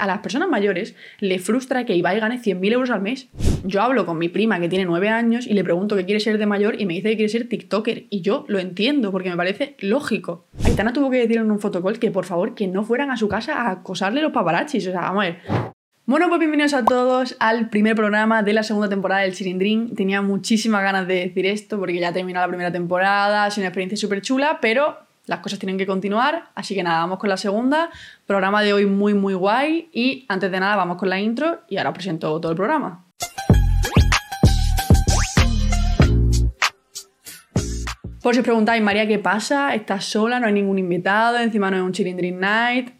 a las personas mayores le frustra que Ibai gane 100.000 euros al mes. Yo hablo con mi prima que tiene 9 años y le pregunto qué quiere ser de mayor y me dice que quiere ser TikToker. Y yo lo entiendo porque me parece lógico. Aitana tuvo que decir en un fotocall que por favor que no fueran a su casa a acosarle los paparachis. O sea, vamos a ver. Bueno, pues bienvenidos a todos al primer programa de la segunda temporada del Chilindrín. Tenía muchísimas ganas de decir esto porque ya terminó la primera temporada, es una experiencia súper chula, pero las cosas tienen que continuar, así que nada, vamos con la segunda. Programa de hoy muy, muy guay. Y antes de nada, vamos con la intro y ahora os presento todo el programa. Por si os preguntáis, María, ¿qué pasa? ¿Estás sola? ¿No hay ningún invitado? Encima no es un Chilindrin Night.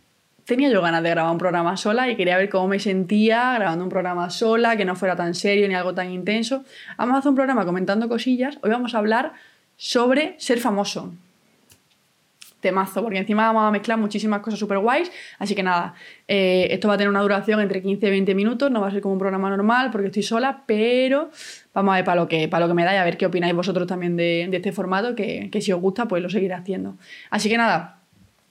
Tenía yo ganas de grabar un programa sola y quería ver cómo me sentía grabando un programa sola, que no fuera tan serio ni algo tan intenso. Vamos a hacer un programa comentando cosillas. Hoy vamos a hablar sobre ser famoso temazo, porque encima vamos a mezclar muchísimas cosas súper guays. Así que nada, eh, esto va a tener una duración entre 15 y 20 minutos, no va a ser como un programa normal porque estoy sola, pero vamos a ver para lo que, para lo que me da y a ver qué opináis vosotros también de, este formato, que, que si os gusta, pues lo seguiré haciendo. Así que nada,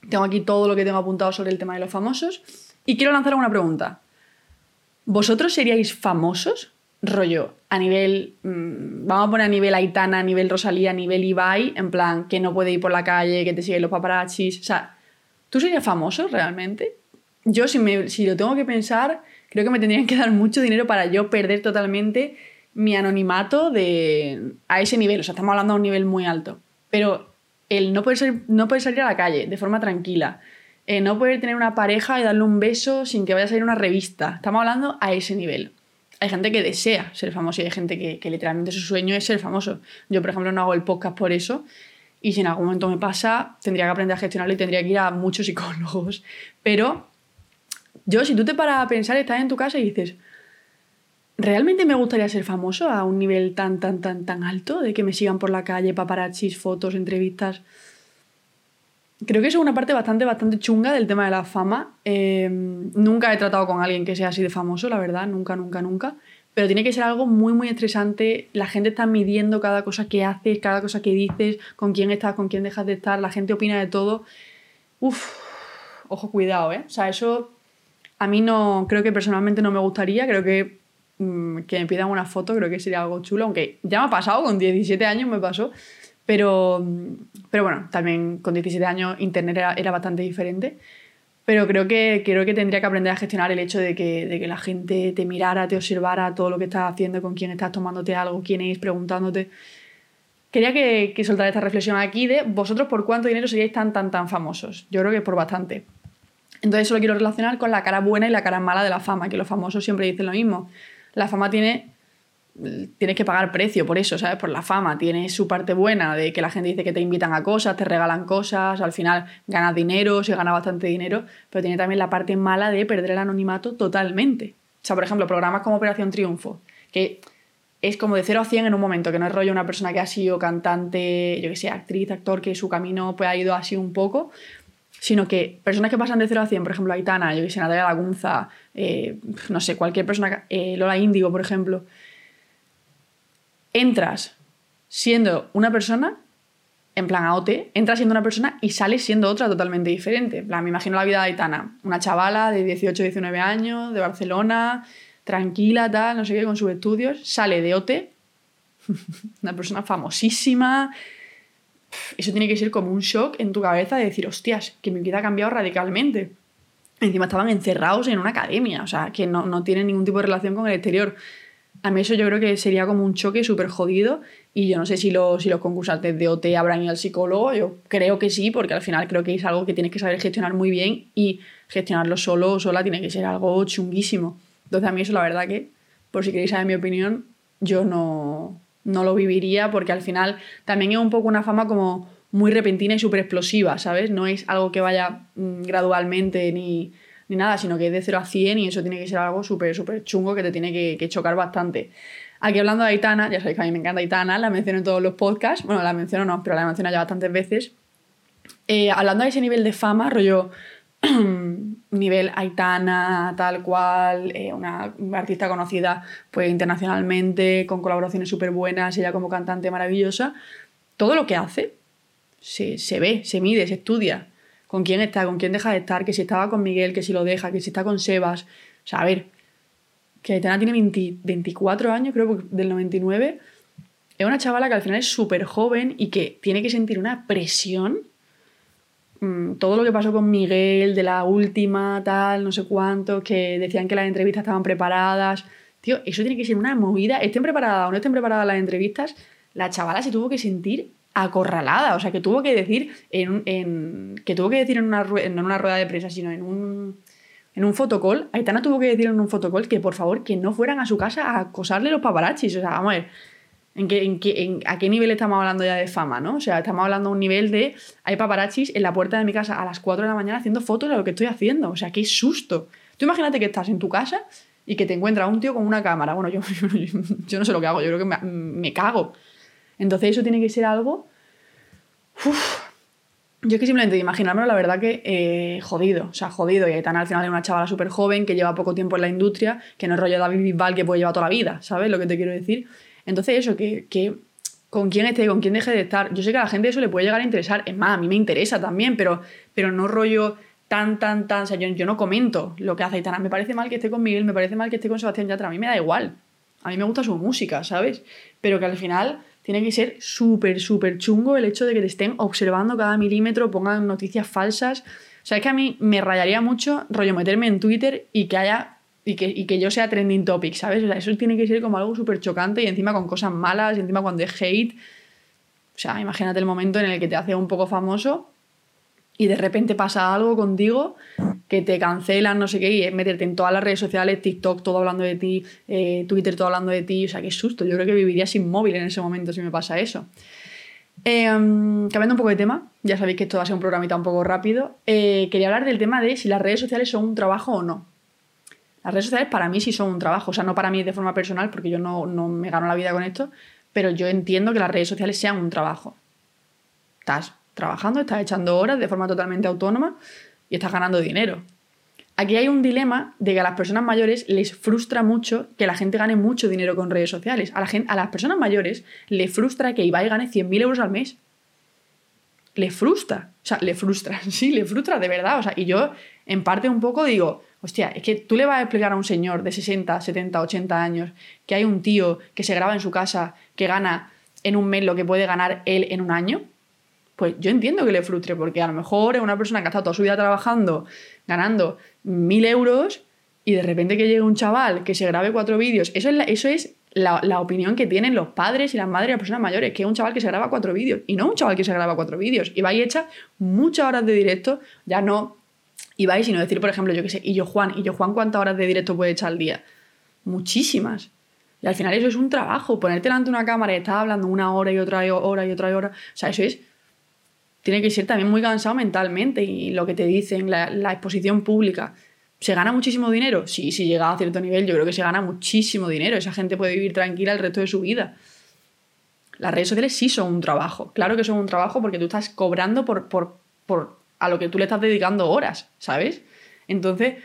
tengo aquí todo lo que tengo apuntado sobre el tema de los famosos y quiero lanzar una pregunta. ¿Vosotros seríais famosos? Rollo, a nivel, mm, vamos a poner a nivel Aitana, a nivel Rosalía, a nivel Ibai, en plan, que no puede ir por la calle, que te siguen los paparazzis, o sea, ¿tú serías famoso realmente? Yo, si, me, si lo tengo que pensar, creo que me tendrían que dar mucho dinero para yo perder totalmente mi anonimato de, a ese nivel, o sea, estamos hablando a un nivel muy alto, pero el no poder, no poder salir a la calle de forma tranquila, eh, no poder tener una pareja y darle un beso sin que vaya a salir una revista, estamos hablando a ese nivel hay gente que desea ser famoso y hay gente que, literalmente su sueño es ser famoso. Yo, por ejemplo, no hago el podcast por eso. Y si en algún momento me pasa, tendría que aprender a gestionarlo y tendría que ir a muchos psicólogos. Pero yo, si tú te paras a pensar, estás en tu casa y dices, ¿realmente me gustaría ser famoso a un nivel tan, tan, tan, tan alto? De que me sigan por la calle, paparazzis, fotos, entrevistas. Creo que eso es una parte bastante, bastante chunga del tema de la fama. Eh, nunca he tratado con alguien que sea así de famoso, la verdad, nunca, nunca, nunca. Pero tiene que ser algo muy, muy estresante. La gente está midiendo cada cosa que haces, cada cosa que dices, con quién estás, con quién dejas de estar. La gente opina de todo. Uf, ojo, cuidado, ¿eh? O sea, eso a mí no, creo que personalmente no me gustaría. Creo que mm, que me pidan una foto, creo que sería algo chulo. Aunque ya me ha pasado, con 17 años me pasó. Pero, pero bueno, también con 17 años Internet era, bastante diferente. Pero creo que, creo que tendría que aprender a gestionar el hecho de que, de que la gente te mirara, te observara todo lo que estás haciendo, con quién estás tomándote algo, quién es, preguntándote. Quería que, que soltara esta reflexión aquí de vosotros por cuánto dinero seríais tan, tan, tan famosos. Yo creo que por bastante. Entonces eso lo quiero relacionar con la cara buena y la cara mala de la fama, que los famosos siempre dicen lo mismo. La fama tiene tienes que pagar precio por eso, ¿sabes? Por la fama. Tiene su parte buena de que la gente dice que te invitan a cosas, te regalan cosas, al final ganas dinero, se gana bastante dinero, pero tiene también la parte mala de perder el anonimato totalmente. O sea, por ejemplo, programas como Operación Triunfo, que es como de 0 a 100 en un momento, que no es rollo una persona que ha sido cantante, yo que sé, actriz, actor, que su camino pues, ha ido así un poco, sino que personas que pasan de 0 a 100, por ejemplo, Aitana, yo que sé, Natalia Lagunza, eh, no sé, cualquier persona, eh, Lola Índigo, por ejemplo, entras siendo una persona, en plan AOT, entras siendo una persona y sales siendo otra totalmente diferente. En plan, me imagino la vida de Aitana, una chavala de 18, 19 años, de Barcelona, tranquila, tal, no sé qué, con sus estudios, sale de OT, una persona famosísima. Eso tiene que ser como un shock en tu cabeza de decir, hostias, que mi vida ha cambiado radicalmente. Encima estaban encerrados en una academia, o sea, que no, no tienen ningún tipo de relación con el exterior. A mí eso yo creo que sería como un choque súper jodido y yo no sé si los, si los concursantes de OT habrán ido al psicólogo, yo creo que sí, porque al final creo que es algo que tienes que saber gestionar muy bien y gestionarlo solo o sola tiene que ser algo chunguísimo. Entonces a mí eso la verdad que, por si queréis saber mi opinión, yo no, no lo viviría porque al final también es un poco una fama como muy repentina y súper explosiva, ¿sabes? No es algo que vaya mm, gradualmente ni ni nada, sino que es de 0 a 100 y eso tiene que ser algo súper, súper chungo que te tiene que, chocar bastante. Aquí hablando de Aitana, ya sabéis que a mí me encanta Aitana, la menciono en todos los podcasts, bueno, la menciono no, pero la menciono ya bastantes veces. Eh, hablando de ese nivel de fama, rollo nivel Aitana, tal cual, eh, una artista conocida pues internacionalmente, con colaboraciones súper buenas, ella como cantante maravillosa, todo lo que hace se, se ve, se mide, se estudia con quién está, con quién deja de estar, que si estaba con Miguel, que si lo deja, que si está con Sebas. O sea, a ver, que Aitana tiene 24 años, creo, del 99. Es una chavala que al final es súper joven y que tiene que sentir una presión. Mm, todo lo que pasó con Miguel, de la última, tal, no sé cuánto, que decían que las entrevistas estaban preparadas. Tío, eso tiene que ser una movida. Estén preparadas o no estén preparadas las entrevistas, la chavala se tuvo que sentir acorralada, o sea, que tuvo que decir en, que tuvo que decir en una, en una rueda de prensa, sino en un en un fotocall, Aitana tuvo que decir en un fotocall que por favor que no fueran a su casa a acosarle los paparachis, o sea, vamos a ver, ¿en qué, en qué, ¿a qué nivel estamos hablando ya de fama, no? O sea, estamos hablando de un nivel de hay paparachis en la puerta de mi casa a las 4 de la mañana haciendo fotos de lo que estoy haciendo, o sea, qué susto. Tú imagínate que estás en tu casa y que te encuentra un tío con una cámara, bueno, yo, yo, no sé lo que hago, yo creo que me cago. Entonces eso tiene que ser algo... yo es que simplemente imaginármelo, la verdad que eh, jodido, o sea, jodido. Y Aitana al final es una chavala súper joven que lleva poco tiempo en la industria, que no es rollo David Bisbal que puede llevar toda la vida, ¿sabes lo que te quiero decir? Entonces eso, que, que con quién esté, con quién deje de estar. Yo sé que a la gente eso le puede llegar a interesar. Es más, a mí me interesa también, pero, pero no rollo tan, tan, tan. O sea, yo, yo no comento lo que hace Aitana. Me parece mal que esté con Miguel, me parece mal que esté con Sebastián Yatra. A mí me da igual. A mí me gusta su música, ¿sabes? Pero que al final tiene que ser súper, súper chungo el hecho de que te estén observando cada milímetro, pongan noticias falsas. O sea, es que a mí me rayaría mucho rollo meterme en Twitter y que haya. Y que, que yo sea trending topic, ¿sabes? O sea, eso tiene que ser como algo súper chocante y encima con cosas malas y encima cuando es hate. O sea, imagínate el momento en el que te hace un poco famoso y de repente pasa algo contigo que te cancelan, no sé qué, y es meterte en todas las redes sociales, TikTok todo hablando de ti, eh, Twitter todo hablando de ti, o sea, qué susto, yo creo que viviría sin móvil en ese momento si me pasa eso. Em, cambiando un poco de tema, ya sabéis que esto va a ser un programita un poco rápido, eh, quería hablar del tema de si las redes sociales son un trabajo o no. Las redes sociales para mí sí son un trabajo, o sea, no para mí de forma personal, porque yo no, no me gano la vida con esto, pero yo entiendo que las redes sociales sean un trabajo. Estás trabajando, estás echando horas de forma totalmente autónoma y estás ganando dinero. Aquí hay un dilema de que a las personas mayores les frustra mucho que la gente gane mucho dinero con redes sociales. A, las personas mayores les frustra que Ibai gane 100.000 euros al mes. Le frustra. O sea, le frustra. Sí, le frustra de verdad. O sea, y yo en parte un poco digo, hostia, es que tú le vas a explicar a un señor de 60, 70, 80 años que hay un tío que se graba en su casa que gana en un mes lo que puede ganar él en un año pues yo entiendo que le frustre, porque a lo mejor es una persona que ha estado toda su vida trabajando, ganando mil euros, y de repente que llegue un chaval que se grabe cuatro vídeos. Eso es, la, eso es la, opinión que tienen los padres y las madres de las personas mayores, que es un chaval que se graba cuatro vídeos, y no un chaval que se graba cuatro vídeos. Y vais hecha muchas horas de directo, ya no y vais sino decir, por ejemplo, yo qué sé, y yo Juan, y yo Juan, ¿cuántas horas de directo puede echar al día? Muchísimas. Y al final eso es un trabajo, ponerte delante de una cámara y estar hablando una hora y otra hora y otra hora. O sea, eso es tiene que ser también muy cansado mentalmente y lo que te dicen, la, exposición pública. ¿Se gana muchísimo dinero? Sí, si llega a cierto nivel, yo creo que se gana muchísimo dinero. Esa gente puede vivir tranquila el resto de su vida. Las redes sociales sí son un trabajo. Claro que son un trabajo porque tú estás cobrando por, por, por a lo que tú le estás dedicando horas, ¿sabes? Entonces,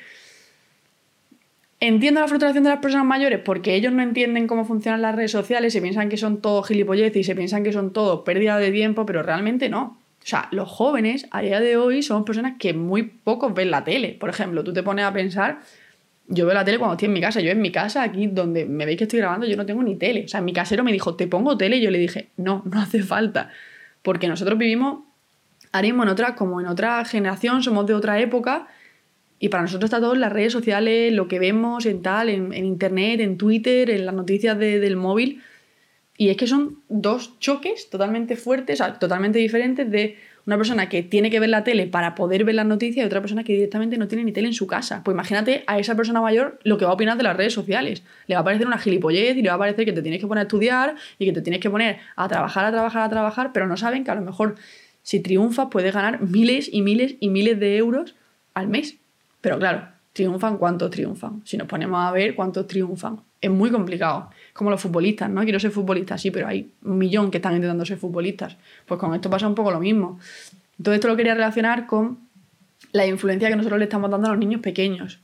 entiendo la frustración de las personas mayores porque ellos no entienden cómo funcionan las redes sociales, se piensan que son todo gilipolleces y se piensan que son todo pérdida de tiempo, pero realmente no. O sea, los jóvenes a día de hoy somos personas que muy pocos ven la tele. Por ejemplo, tú te pones a pensar, yo veo la tele cuando estoy en mi casa. Yo en mi casa, aquí donde me veis que estoy grabando, yo no tengo ni tele. O sea, mi casero me dijo, ¿te pongo tele? Y yo le dije, no, no hace falta. Porque nosotros vivimos ahora mismo en otra, como en otra generación, somos de otra época. Y para nosotros está todo en las redes sociales, lo que vemos en tal, en, internet, en Twitter, en las noticias del móvil. Y es que son dos choques totalmente fuertes, o sea, totalmente diferentes de una persona que tiene que ver la tele para poder ver las noticias y otra persona que directamente no tiene ni tele en su casa. Pues imagínate a esa persona mayor lo que va a opinar de las redes sociales. Le va a parecer una gilipollez y le va a parecer que te tienes que poner a estudiar y que te tienes que poner a trabajar, a trabajar, a trabajar, pero no saben que a lo mejor si triunfas puedes ganar miles y miles y miles de euros al mes. Pero claro, triunfan cuántos triunfan. Si nos ponemos a ver cuántos triunfan, es muy complicado como los futbolistas, ¿no? Quiero ser futbolista, sí, pero hay un millón que están intentando ser futbolistas. Pues con esto pasa un poco lo mismo. Todo esto lo quería relacionar con la influencia que nosotros le estamos dando a los niños pequeños.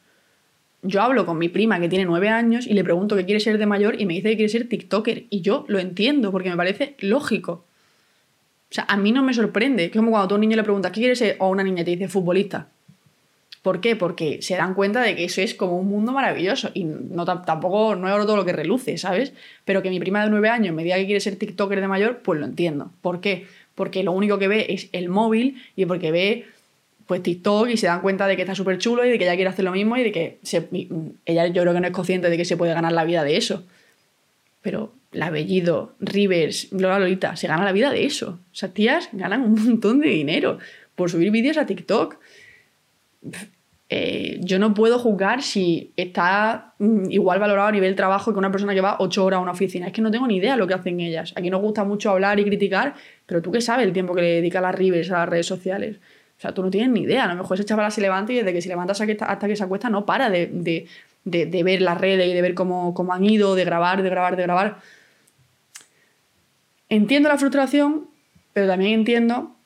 Yo hablo con mi prima que tiene nueve años y le pregunto qué quiere ser de mayor y me dice que quiere ser TikToker. Y yo lo entiendo porque me parece lógico. O sea, a mí no me sorprende. Es como cuando a un niño le preguntas, ¿qué quieres ser? O a una niña te dice futbolista. ¿Por qué? Porque se dan cuenta de que eso es como un mundo maravilloso. Y no, tampoco no es todo lo que reluce, ¿sabes? Pero que mi prima de nueve años me diga que quiere ser TikToker de mayor, pues lo entiendo. ¿Por qué? Porque lo único que ve es el móvil y porque ve pues TikTok y se dan cuenta de que está súper chulo y de que ella quiere hacer lo mismo y de que ella yo creo que no es consciente de que se puede ganar la vida de eso. Pero Labellido, Rivers, Lola Lolita, se gana la vida de eso. O sea, tías ganan un montón de dinero por subir vídeos a TikTok. Eh, yo no puedo juzgar si está mm, igual valorado a nivel trabajo que una persona que va ocho horas a una oficina. Es que no tengo ni idea de lo que hacen ellas. Aquí nos gusta mucho hablar y criticar, pero tú qué sabes el tiempo que le dedica a las Rivers a las redes sociales. O sea, tú no tienes ni idea. A lo mejor esa chavala se levanta y desde que se levanta hasta que se acuesta no para de, de, ver las redes y de ver cómo, cómo han ido, de grabar, de grabar, de grabar. Entiendo la frustración, pero también entiendo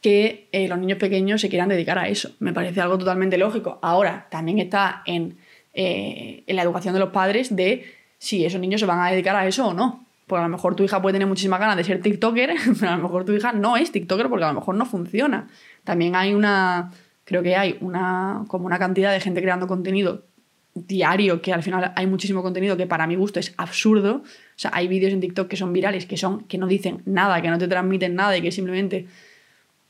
que eh, los niños pequeños se quieran dedicar a eso. Me parece algo totalmente lógico. Ahora, también está en, eh, en la educación de los padres de si esos niños se van a dedicar a eso o no. Porque a lo mejor tu hija puede tener muchísimas ganas de ser TikToker, pero a lo mejor tu hija no es TikToker porque a lo mejor no funciona. También hay una, creo que hay una, como una cantidad de gente creando contenido diario, que al final hay muchísimo contenido que para mi gusto es absurdo. O sea, hay vídeos en TikTok que son virales, que son, que no dicen nada, que no te transmiten nada y que simplemente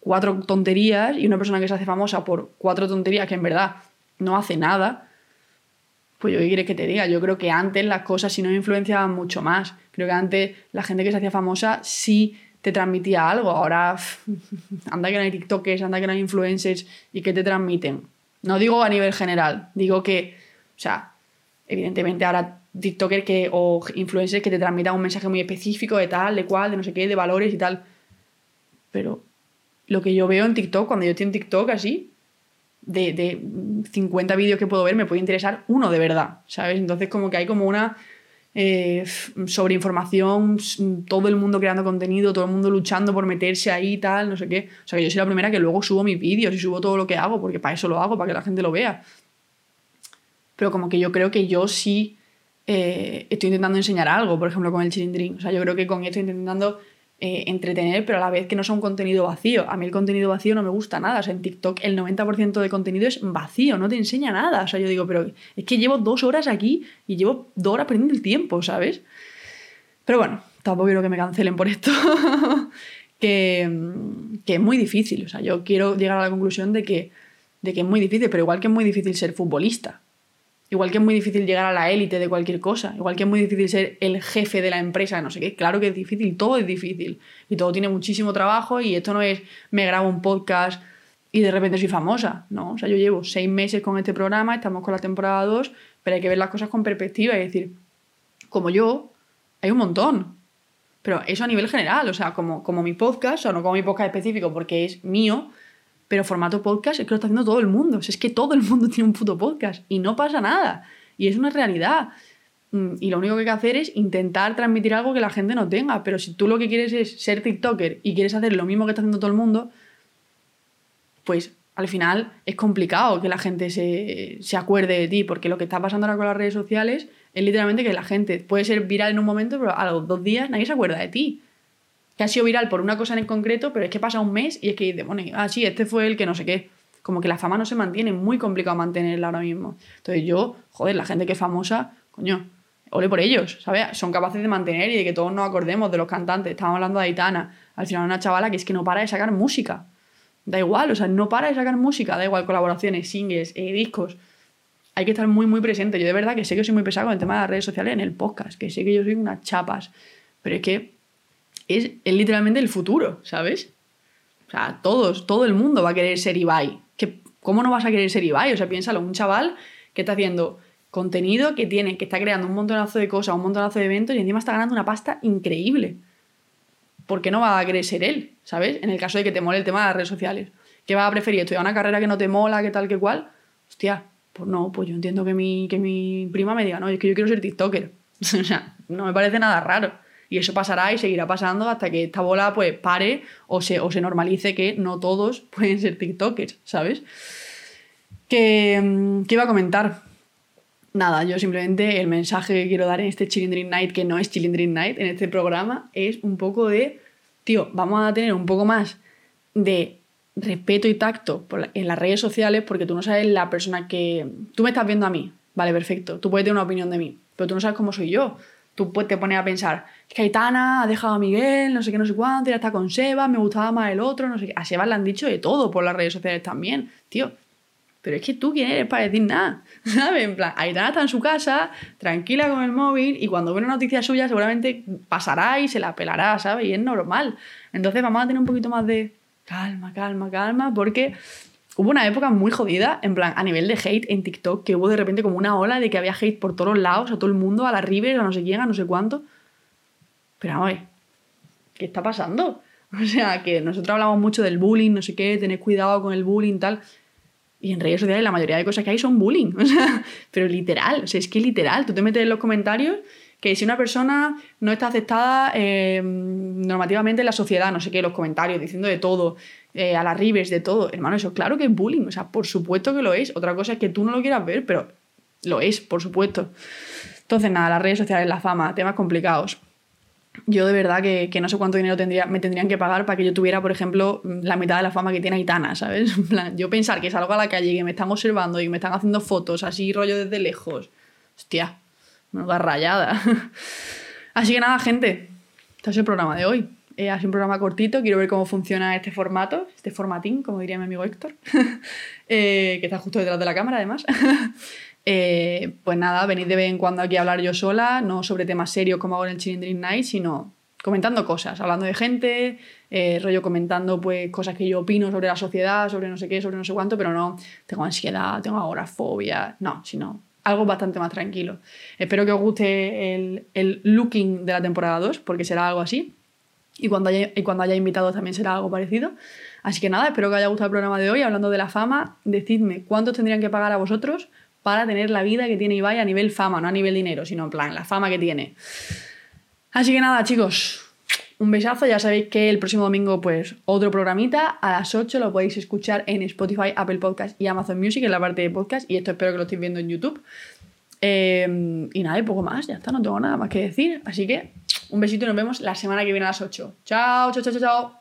cuatro tonterías y una persona que se hace famosa por cuatro tonterías que en verdad no hace nada. Pues yo qué quieres que te diga, yo creo que antes las cosas sí nos influenciaban mucho más. Creo que antes la gente que se hacía famosa sí te transmitía algo. Ahora, anda que no hay TikTokers, anda que no hay influencers y que te transmiten. No digo a nivel general, digo que, o sea, evidentemente ahora TikTokers que, o influencers que te transmitan un mensaje muy específico de tal, de cual, de no sé qué, de valores y tal. Pero lo que yo veo en TikTok, cuando yo estoy en TikTok así, de, de 50 vídeos que puedo ver, me puede interesar uno de verdad, ¿sabes? Entonces como que hay como una eh, sobreinformación, todo el mundo creando contenido, todo el mundo luchando por meterse ahí y tal, no sé qué. O sea, que yo soy la primera que luego subo mis vídeos y subo todo lo que hago, porque para eso lo hago, para que la gente lo vea. Pero como que yo creo que yo sí eh, estoy intentando enseñar algo, por ejemplo, con el Chilindrín. O sea, yo creo que con esto estoy intentando eh, entretener, pero a la vez que no sea un contenido vacío. A mí el contenido vacío no me gusta nada. En TikTok el 90% de contenido es vacío, no te enseña nada. O sea, yo digo, pero es que llevo dos horas aquí y llevo dos horas perdiendo el tiempo, ¿sabes? Pero bueno, tampoco quiero que me cancelen por esto. que, que, es muy difícil. O sea, yo quiero llegar a la conclusión de que, de que es muy difícil, pero igual que es muy difícil ser futbolista. Igual que es muy difícil llegar a la élite de cualquier cosa, igual que es muy difícil ser el jefe de la empresa, no sé qué, claro que es difícil, todo es difícil y todo tiene muchísimo trabajo y esto no es me grabo un podcast y de repente soy famosa, no, o sea, yo llevo seis meses con este programa, estamos con la temporada 2, pero hay que ver las cosas con perspectiva y decir, como yo, hay un montón, pero eso a nivel general, o sea, como, como mi podcast, o no como mi podcast específico porque es mío, pero formato podcast es que lo está haciendo todo el mundo. es que todo el mundo tiene un puto podcast y no pasa nada. Y es una realidad. Mm, y lo único que hay que hacer es intentar transmitir algo que la gente no tenga. Pero si tú lo que quieres es ser TikToker y quieres hacer lo mismo que está haciendo todo el mundo, pues al final es complicado que la gente se, se acuerde de ti. Porque lo que está pasando ahora con las redes sociales es literalmente que la gente puede ser viral en un momento, pero a los dos días nadie se acuerda de ti que ha sido viral por una cosa en concreto, pero es que pasa un mes y es que bueno, ah, sí, este fue el que no sé qué. Como que la fama no se mantiene, muy complicado mantenerla ahora mismo. Entonces yo, joder, la gente que es famosa, coño, ole por ellos, ¿sabes? Son capaces de mantener y de que todos nos acordemos de los cantantes. Estamos hablando de Aitana, al final una chavala que es que no para de sacar música. Da igual, o sea, no para de sacar música, da igual colaboraciones, singles, eh, discos. Hay que estar muy, muy presente. Yo de verdad que sé que soy muy pesado con el tema de las redes sociales en el podcast, que sé que yo soy unas chapas, pero es que es, literalmente el futuro, ¿sabes? O sea, todos, todo el mundo va a querer ser Ibai. ¿Cómo no vas a querer ser Ibai? O sea, piénsalo, un chaval que está haciendo contenido, que tiene, que está creando un montonazo de cosas, un montonazo de eventos y encima está ganando una pasta increíble. ¿Por qué no va a querer ser él? ¿Sabes? En el caso de que te mole el tema de las redes sociales. ¿Qué vas a preferir? ¿Estudiar una carrera que no te mola, que tal, que cual? Hostia, pues no, pues yo entiendo que mi, que mi prima me diga, no, es que yo quiero ser TikToker. o sea, no me parece nada raro. Y eso pasará y seguirá pasando hasta que esta bola pues pare o se, o se normalice que no todos pueden ser TikTokers, ¿sabes? ¿Qué, mm, ¿Qué iba a comentar? Nada, yo simplemente el mensaje que quiero dar en este Chilindrin Night, que no es Chilindrin Night, en este programa, es un poco de tío, vamos a tener un poco más de respeto y tacto en las redes sociales porque tú no sabes la persona que... Tú me estás viendo a mí, vale, perfecto, tú puedes tener una opinión de mí, pero tú no sabes cómo soy yo. Tú te pones a pensar, es que Aitana ha dejado a Miguel, no sé qué, no sé cuánto, ya está con Seba, me gustaba más el otro, no sé qué. A Seba le han dicho de todo por las redes sociales también, tío. Pero es que tú, ¿quién eres para decir nada? ¿Sabes? En plan, Aitana está en su casa, tranquila con el móvil, y cuando ve una noticia suya seguramente pasará y se la pelará, ¿sabes? Y es normal. Entonces vamos a tener un poquito más de calma, calma, calma, porque hubo una época muy jodida, en plan, a nivel de hate en TikTok, que hubo de repente como una ola de que había hate por todos lados, a todo el mundo, a la River, a no sé quién, a no sé cuánto. Pero vamos, ¿qué está pasando? O sea, que nosotros hablamos mucho del bullying, no sé qué, tener cuidado con el bullying, tal. Y en redes sociales la mayoría de cosas que hay son bullying. O sea, pero literal, o sea, es que literal. Tú te metes en los comentarios que si una persona no está aceptada eh, normativamente en la sociedad, no sé qué, los comentarios diciendo de todo, eh, a las ribes, de todo, hermano, eso claro que es bullying, o sea, por supuesto que lo es. Otra cosa es que tú no lo quieras ver, pero lo es, por supuesto. Entonces, nada, las redes sociales, la fama, temas complicados. Yo de verdad que, que, no sé cuánto dinero tendría, me tendrían que pagar para que yo tuviera, por ejemplo, la mitad de la fama que tiene Aitana, ¿sabes? Yo pensar que salgo a la calle y que me están observando y me están haciendo fotos así, rollo desde lejos. Hostia, da rayada. Así que nada, gente, este es el programa de hoy. Eh, sido un programa cortito, quiero ver cómo funciona este formato, este formatín, como diría mi amigo Héctor, eh, que está justo detrás de la cámara además. Eh, pues nada, venid de vez en cuando aquí a hablar yo sola, no sobre temas serios como hago en el Chilling Night, sino comentando cosas, hablando de gente, rollo comentando pues cosas que yo opino sobre la sociedad, sobre no sé qué, sobre no sé cuánto, pero no tengo ansiedad, tengo agorafobia, no, sino algo bastante más tranquilo. Espero que os guste el, el looking de la temporada 2, porque será algo así. Y cuando, haya, y cuando haya invitados también será algo parecido. Así que nada, espero que os haya gustado el programa de hoy. Hablando de la fama, decidme cuántos tendrían que pagar a vosotros para tener la vida que tiene Ibai a nivel fama, no a nivel dinero, sino en plan, la fama que tiene. Así que nada, chicos, un besazo. Ya sabéis que el próximo domingo, pues, otro programita a las 8 lo podéis escuchar en Spotify, Apple Podcast y Amazon Music en la parte de podcast. Y esto espero que lo estéis viendo en YouTube. Eh, y nada, y poco más, ya está, no tengo nada más que decir. Así que un besito y nos vemos la semana que viene a las 8. Chao, chao, chao, chao.